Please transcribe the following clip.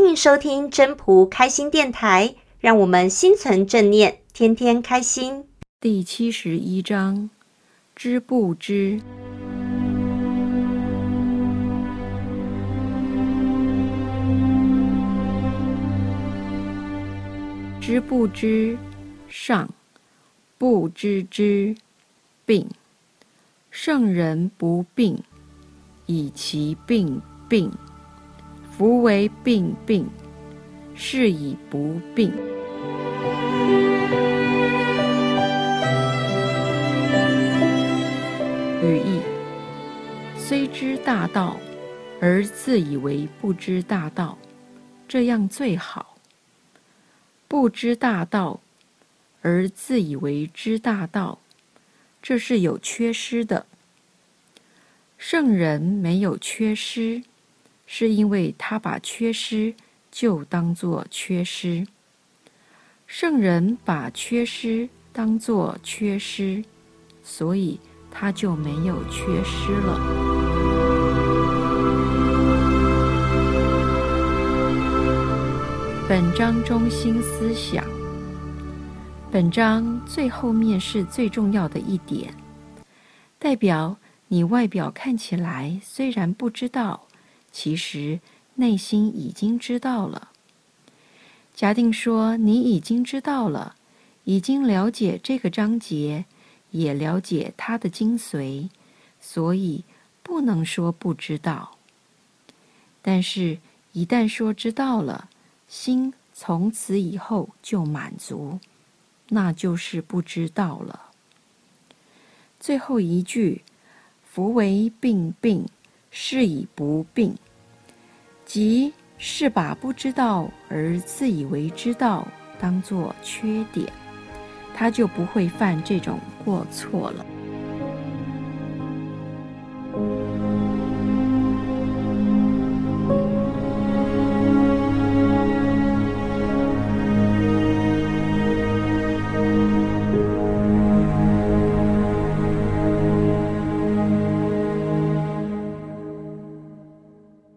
欢迎收听真仆开心电台，让我们心存正念，天天开心。第七十一章：知不知？知不知？上不知之病。圣人不病，以其病病。夫为病病，是以不病。语义：虽知大道，而自以为不知大道，这样最好；不知大道，而自以为知大道，这是有缺失的。圣人没有缺失。是因为他把缺失就当作缺失，圣人把缺失当作缺失，所以他就没有缺失了。本章中心思想，本章最后面是最重要的一点，代表你外表看起来虽然不知道。其实内心已经知道了。假定说你已经知道了，已经了解这个章节，也了解它的精髓，所以不能说不知道。但是，一旦说知道了，心从此以后就满足，那就是不知道了。最后一句：“夫为病病，是以不病。”即是把不知道而自以为知道当作缺点，他就不会犯这种过错了。